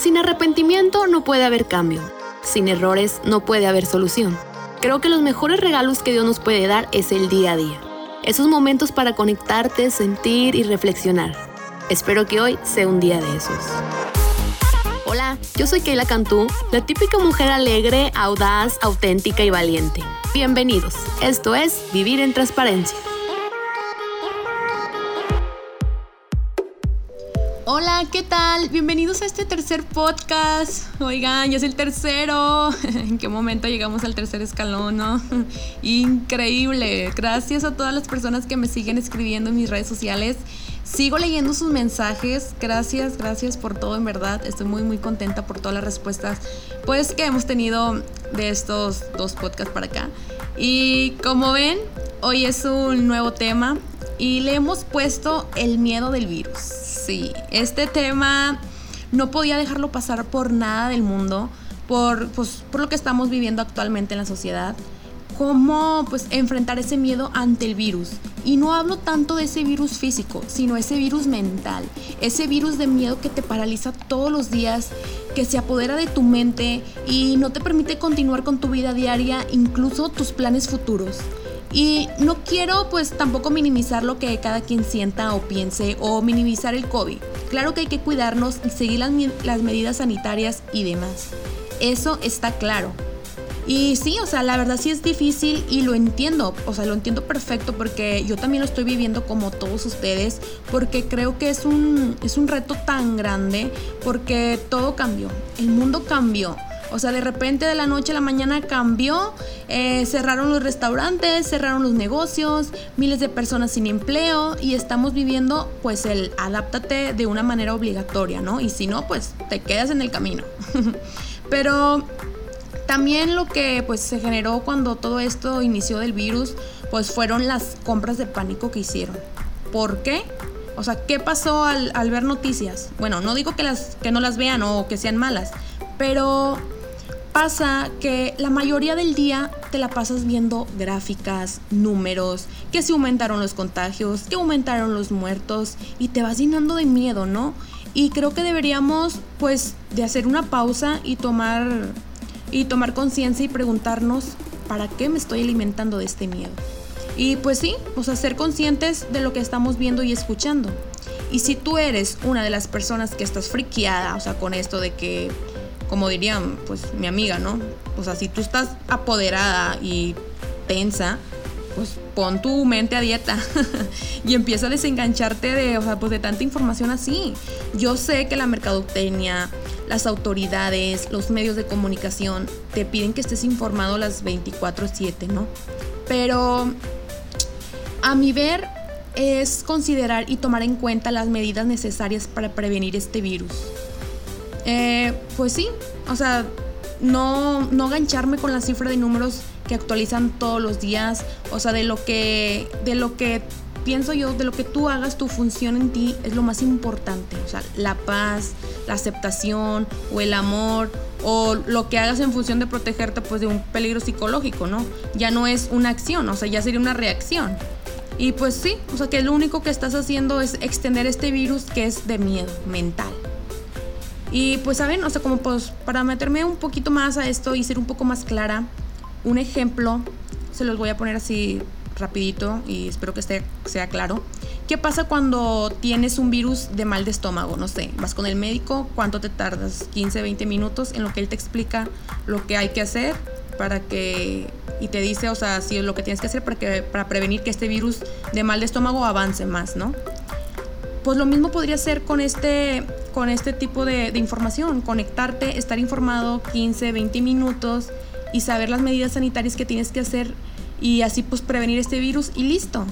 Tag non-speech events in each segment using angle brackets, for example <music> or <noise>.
Sin arrepentimiento no puede haber cambio. Sin errores no puede haber solución. Creo que los mejores regalos que Dios nos puede dar es el día a día. Esos momentos para conectarte, sentir y reflexionar. Espero que hoy sea un día de esos. Hola, yo soy Keila Cantú, la típica mujer alegre, audaz, auténtica y valiente. Bienvenidos, esto es Vivir en Transparencia. Hola, ¿qué tal? Bienvenidos a este tercer podcast. Oigan, ya es el tercero. <laughs> ¿En qué momento llegamos al tercer escalón, no? <laughs> Increíble. Gracias a todas las personas que me siguen escribiendo en mis redes sociales. Sigo leyendo sus mensajes. Gracias, gracias por todo, en verdad. Estoy muy, muy contenta por todas las respuestas pues que hemos tenido de estos dos podcasts para acá. Y como ven, hoy es un nuevo tema y le hemos puesto el miedo del virus. Sí, este tema no podía dejarlo pasar por nada del mundo, por, pues, por lo que estamos viviendo actualmente en la sociedad. Cómo pues enfrentar ese miedo ante el virus. Y no hablo tanto de ese virus físico, sino ese virus mental, ese virus de miedo que te paraliza todos los días, que se apodera de tu mente y no te permite continuar con tu vida diaria, incluso tus planes futuros. Y no quiero pues tampoco minimizar lo que cada quien sienta o piense o minimizar el COVID. Claro que hay que cuidarnos y seguir las, las medidas sanitarias y demás. Eso está claro. Y sí, o sea, la verdad sí es difícil y lo entiendo, o sea, lo entiendo perfecto porque yo también lo estoy viviendo como todos ustedes, porque creo que es un, es un reto tan grande, porque todo cambió, el mundo cambió. O sea, de repente de la noche a la mañana cambió, eh, cerraron los restaurantes, cerraron los negocios, miles de personas sin empleo y estamos viviendo pues el adáptate de una manera obligatoria, ¿no? Y si no, pues te quedas en el camino. <laughs> Pero también lo que pues se generó cuando todo esto inició del virus, pues fueron las compras de pánico que hicieron. ¿Por qué? O sea, ¿qué pasó al, al ver noticias? Bueno, no digo que, las, que no las vean o que sean malas, pero pasa que la mayoría del día te la pasas viendo gráficas, números, que se aumentaron los contagios, que aumentaron los muertos y te vas llenando de miedo, ¿no? Y creo que deberíamos pues de hacer una pausa y tomar y tomar conciencia y preguntarnos para qué me estoy alimentando de este miedo. Y pues sí, o sea, ser conscientes de lo que estamos viendo y escuchando. Y si tú eres una de las personas que estás friqueada, o sea, con esto de que como dirían, pues mi amiga, ¿no? O sea, si tú estás apoderada y tensa, pues pon tu mente a dieta <laughs> y empieza a desengancharte de, o sea, pues de tanta información así. Yo sé que la mercadotecnia, las autoridades, los medios de comunicación te piden que estés informado las 24/7, ¿no? Pero a mi ver es considerar y tomar en cuenta las medidas necesarias para prevenir este virus. Eh, pues sí, o sea, no, no gancharme con la cifra de números que actualizan todos los días, o sea, de lo que, de lo que pienso yo, de lo que tú hagas, tu función en ti es lo más importante, o sea, la paz, la aceptación o el amor o lo que hagas en función de protegerte pues de un peligro psicológico, ¿no? Ya no es una acción, o sea, ya sería una reacción. Y pues sí, o sea, que lo único que estás haciendo es extender este virus que es de miedo mental. Y pues saben, o sea, como pues para meterme un poquito más a esto y ser un poco más clara, un ejemplo, se los voy a poner así rapidito y espero que esté, sea claro. ¿Qué pasa cuando tienes un virus de mal de estómago? No sé, vas con el médico, ¿cuánto te tardas? 15, 20 minutos en lo que él te explica lo que hay que hacer para que y te dice, o sea, si es lo que tienes que hacer para que para prevenir que este virus de mal de estómago avance más, ¿no? Pues lo mismo podría ser con este con este tipo de, información, conectarte, estar informado 15, 20 minutos y saber las medidas sanitarias que tienes que hacer y así pues prevenir este virus y listo.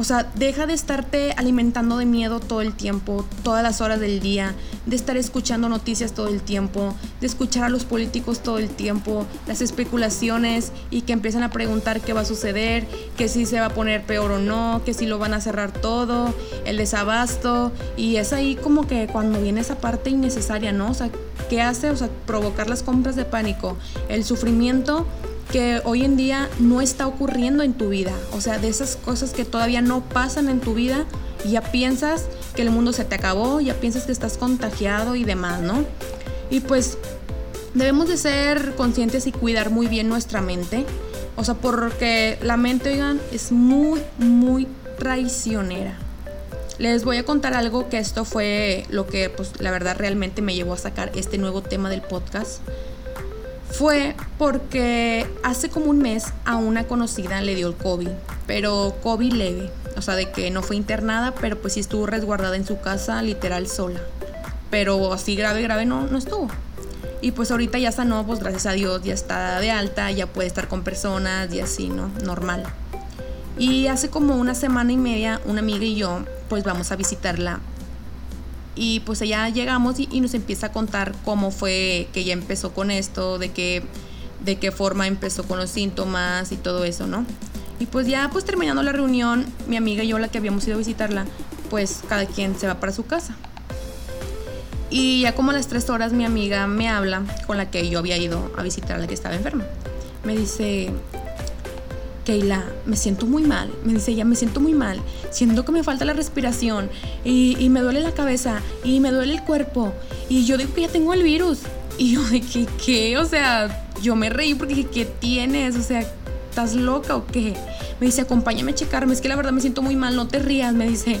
O sea, deja de estarte alimentando de miedo todo el tiempo, todas las horas del día, de estar escuchando noticias todo el tiempo, de escuchar a los políticos todo el tiempo, las especulaciones y que empiezan a preguntar qué va a suceder, que si se va a poner peor o no, que si lo van a cerrar todo, el desabasto. Y es ahí como que cuando viene esa parte innecesaria, ¿no? O sea, ¿qué hace? O sea, provocar las compras de pánico, el sufrimiento que hoy en día no está ocurriendo en tu vida. O sea, de esas cosas que todavía no pasan en tu vida ya piensas que el mundo se te acabó, ya piensas que estás contagiado y demás, ¿no? Y pues debemos de ser conscientes y cuidar muy bien nuestra mente. O sea, porque la mente, oigan, es muy, muy traicionera. Les voy a contar algo que esto fue lo que, pues, la verdad realmente me llevó a sacar este nuevo tema del podcast. Fue porque hace como un mes a una conocida le dio el COVID, pero COVID leve. O sea, de que no fue internada, pero pues sí estuvo resguardada en su casa, literal sola. Pero así grave, grave no, no estuvo. Y pues ahorita ya sanó, pues gracias a Dios, ya está de alta, ya puede estar con personas y así, ¿no? Normal. Y hace como una semana y media, una amiga y yo, pues vamos a visitarla. Y pues allá llegamos y, nos empieza a contar cómo fue que ella empezó con esto, de qué, de qué forma empezó con los síntomas y todo eso, ¿no? Y pues ya pues terminando la reunión, mi amiga y yo, la que habíamos ido a visitarla, pues cada quien se va para su casa. Y ya como a las tres horas mi amiga me habla, con la que yo había ido a visitar la que estaba enferma. Me dice, Keila, me siento muy mal. Me dice ella, me siento muy mal. Siento que me falta la respiración y, me duele la cabeza y me duele el cuerpo. Y yo digo que ya tengo el virus. Y yo de que, ¿qué? O sea, yo me reí porque dije, ¿qué tienes? O sea, ¿estás loca o qué? Me dice, acompáñame a checarme. Es que la verdad me siento muy mal, no te rías. Me dice,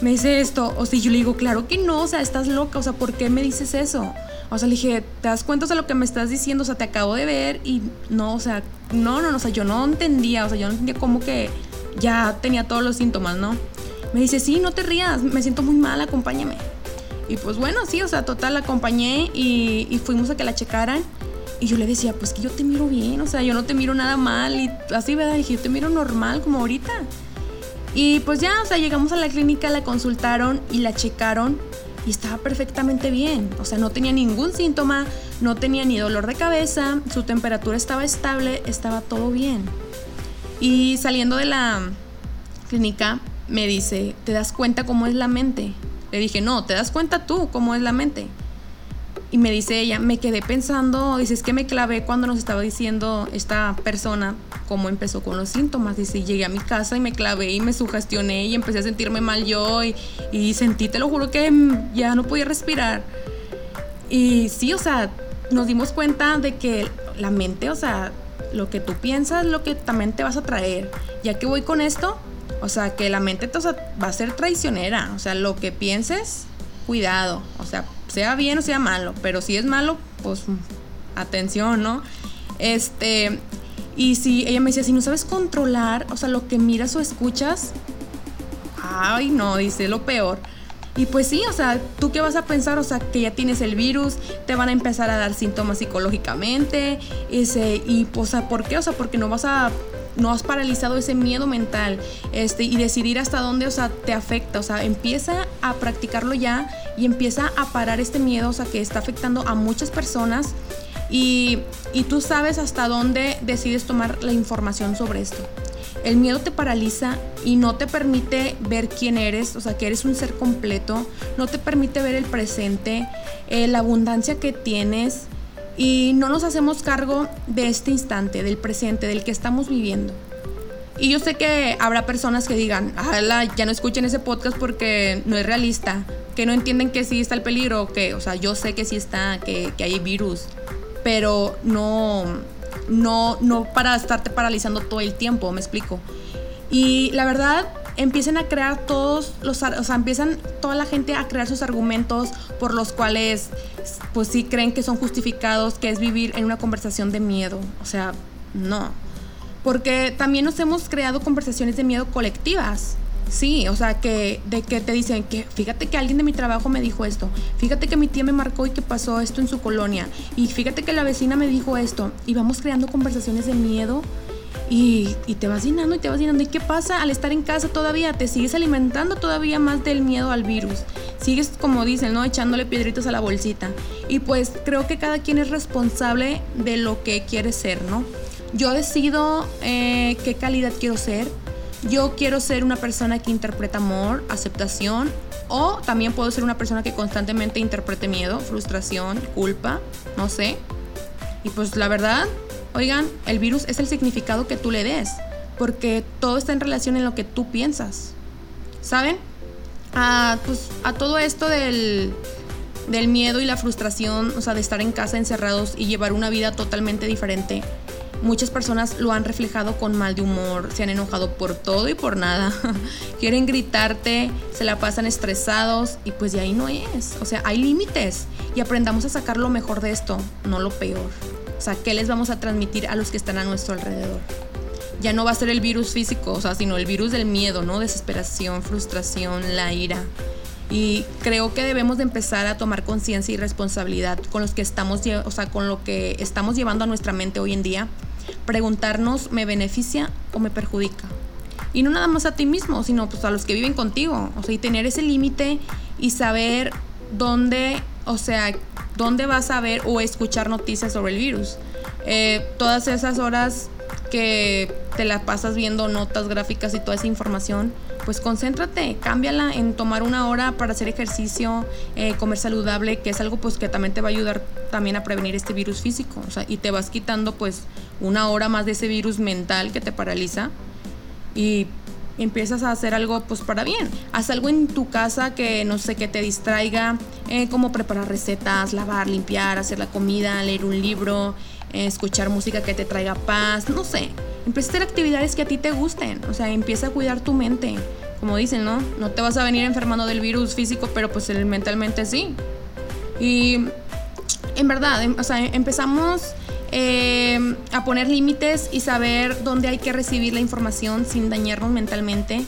me dice esto. O sea, yo le digo, claro que no, o sea, estás loca, o sea, ¿por qué me dices eso? O sea, le dije, ¿te das cuenta de lo que me estás diciendo? O sea, te acabo de ver y no, o sea, no, no, o sea, yo no entendía, o sea, yo no entendía cómo que ya tenía todos los síntomas, ¿no? Me dice, sí, no te rías, me siento muy mal, acompáñame. Y pues bueno, sí, o sea, total, la acompañé y, y fuimos a que la checaran. Y yo le decía, pues que yo te miro bien, o sea, yo no te miro nada mal y así, ¿verdad? dije, yo te miro normal como ahorita. Y pues ya, o sea, llegamos a la clínica, la consultaron y la checaron y estaba perfectamente bien. O sea, no tenía ningún síntoma, no tenía ni dolor de cabeza, su temperatura estaba estable, estaba todo bien. Y saliendo de la clínica me dice, ¿te das cuenta cómo es la mente? Le dije, no, ¿te das cuenta tú cómo es la mente? Y me dice ella, me quedé pensando, dice, que me clavé cuando nos estaba diciendo esta persona cómo empezó con los síntomas. Dice, llegué a mi casa y me clavé y me sugestioné y empecé a sentirme mal yo y, sentí, te lo juro que ya no podía respirar. Y sí, o sea, nos dimos cuenta de que la mente, o sea, lo que tú piensas, lo que también te vas a traer. Ya que voy con esto, o sea, que la mente o va a ser traicionera. O sea, lo que pienses, cuidado. O sea, sea bien o sea malo, pero si es malo, pues atención, ¿no? Este, y si ella me decía, si no sabes controlar, o sea, lo que miras o escuchas, ay, no, dice lo peor. Y pues sí, o sea, ¿tú qué vas a pensar? O sea, que ya tienes el virus, te van a empezar a dar síntomas psicológicamente, ese, y, sea, ¿por qué? O sea, porque no vas a no has paralizado ese miedo mental este, y decidir hasta dónde, o sea, te afecta. O sea, empieza a practicarlo ya y empieza a parar este miedo, o sea, que está afectando a muchas personas y, y tú sabes hasta dónde decides tomar la información sobre esto. El miedo te paraliza y no te permite ver quién eres, o sea, que eres un ser completo, no te permite ver el presente, eh, la abundancia que tienes, y no nos hacemos cargo de este instante, del presente, del que estamos viviendo. Y yo sé que habrá personas que digan, ya no escuchen ese podcast porque no es realista, que no entienden que sí está el peligro, que, o sea, yo sé que sí está, que, que hay virus, pero no, no, no para estarte paralizando todo el tiempo, me explico. Y la verdad, empiecen a crear todos los, o sea, empiezan toda la gente a crear sus argumentos por los cuales, pues sí creen que son justificados, que es vivir en una conversación de miedo. O sea, no. Porque también nos hemos creado conversaciones de miedo colectivas. Sí, o sea, que de que te dicen que fíjate que alguien de mi trabajo me dijo esto, fíjate que mi tía me marcó y que pasó esto en su colonia, y fíjate que la vecina me dijo esto, y vamos creando conversaciones de miedo y, te vas llenando y te vas llenando. ¿Y qué pasa al estar en casa todavía? Te sigues alimentando todavía más del miedo al virus. Sigues, como dicen, ¿no? Echándole piedritos a la bolsita. Y pues creo que cada quien es responsable de lo que quiere ser, ¿no? Yo decido eh, qué calidad quiero ser. Yo quiero ser una persona que interpreta amor, aceptación, o también puedo ser una persona que constantemente interprete miedo, frustración, culpa, no sé. Y pues la verdad, Oigan, el virus es el significado que tú le des, porque todo está en relación en lo que tú piensas. ¿Saben? a, pues, a todo esto del, del miedo y la frustración, o sea, de estar en casa encerrados y llevar una vida totalmente diferente. Muchas personas lo han reflejado con mal de humor, se han enojado por todo y por nada. <laughs> Quieren gritarte, se la pasan estresados y pues de ahí no es. O sea, hay límites y aprendamos a sacar lo mejor de esto, no lo peor. O sea, ¿qué les vamos a transmitir a los que están a nuestro alrededor? Ya no va a ser el virus físico, o sea, sino el virus del miedo, ¿no? Desesperación, frustración, la ira. Y creo que debemos de empezar a tomar conciencia y responsabilidad con los que estamos, o sea, con lo que estamos llevando a nuestra mente hoy en día. Preguntarnos, ¿me beneficia o me perjudica? Y no nada más a ti mismo, sino pues a los que viven contigo. O sea, y tener ese límite y saber dónde, o sea, dónde vas a ver o escuchar noticias sobre el virus. Eh, todas esas horas que te la pasas viendo notas gráficas y toda esa información, pues concéntrate, cámbiala en tomar una hora para hacer ejercicio, eh, comer saludable, que es algo pues que también te va a ayudar también a prevenir este virus físico, o sea, y te vas quitando pues una hora más de ese virus mental que te paraliza y empiezas a hacer algo pues para bien. Haz algo en tu casa que no sé, que te distraiga, eh, como preparar recetas, lavar, limpiar, hacer la comida, leer un libro, eh, escuchar música que te traiga paz, no sé. Empieza a hacer actividades que a ti te gusten, o sea, empieza a cuidar tu mente. Como dicen, ¿no? No te vas a venir enfermando del virus físico, pero pues mentalmente sí. Y en verdad, em, o sea, empezamos eh, a poner límites y saber dónde hay que recibir la información sin dañarnos mentalmente.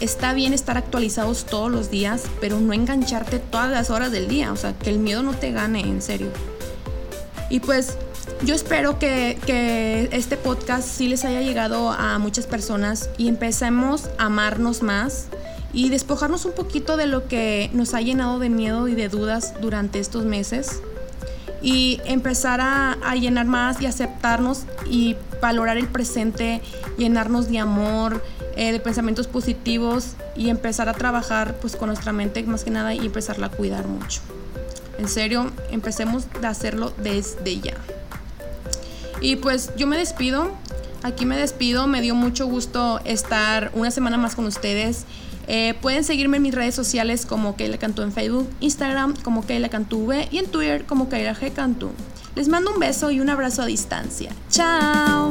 Está bien estar actualizados todos los días, pero no engancharte todas las horas del día, o sea, que el miedo no te gane, en serio. Y pues yo espero que, este podcast sí les haya llegado a muchas personas y empecemos a amarnos más y despojarnos un poquito de lo que nos ha llenado de miedo y de dudas durante estos meses y empezar a, llenar más y aceptarnos y valorar el presente, llenarnos de amor, eh, de pensamientos positivos y empezar a trabajar pues con nuestra mente más que nada y empezarla a cuidar mucho. En serio, empecemos de hacerlo desde ya. Y pues yo me despido. Aquí me despido. Me dio mucho gusto estar una semana más con ustedes. Eh, pueden seguirme en mis redes sociales como Keila Cantú en Facebook, Instagram como Keila Cantú V y en Twitter como Keila G Cantú. Les mando un beso y un abrazo a distancia. ¡Chao!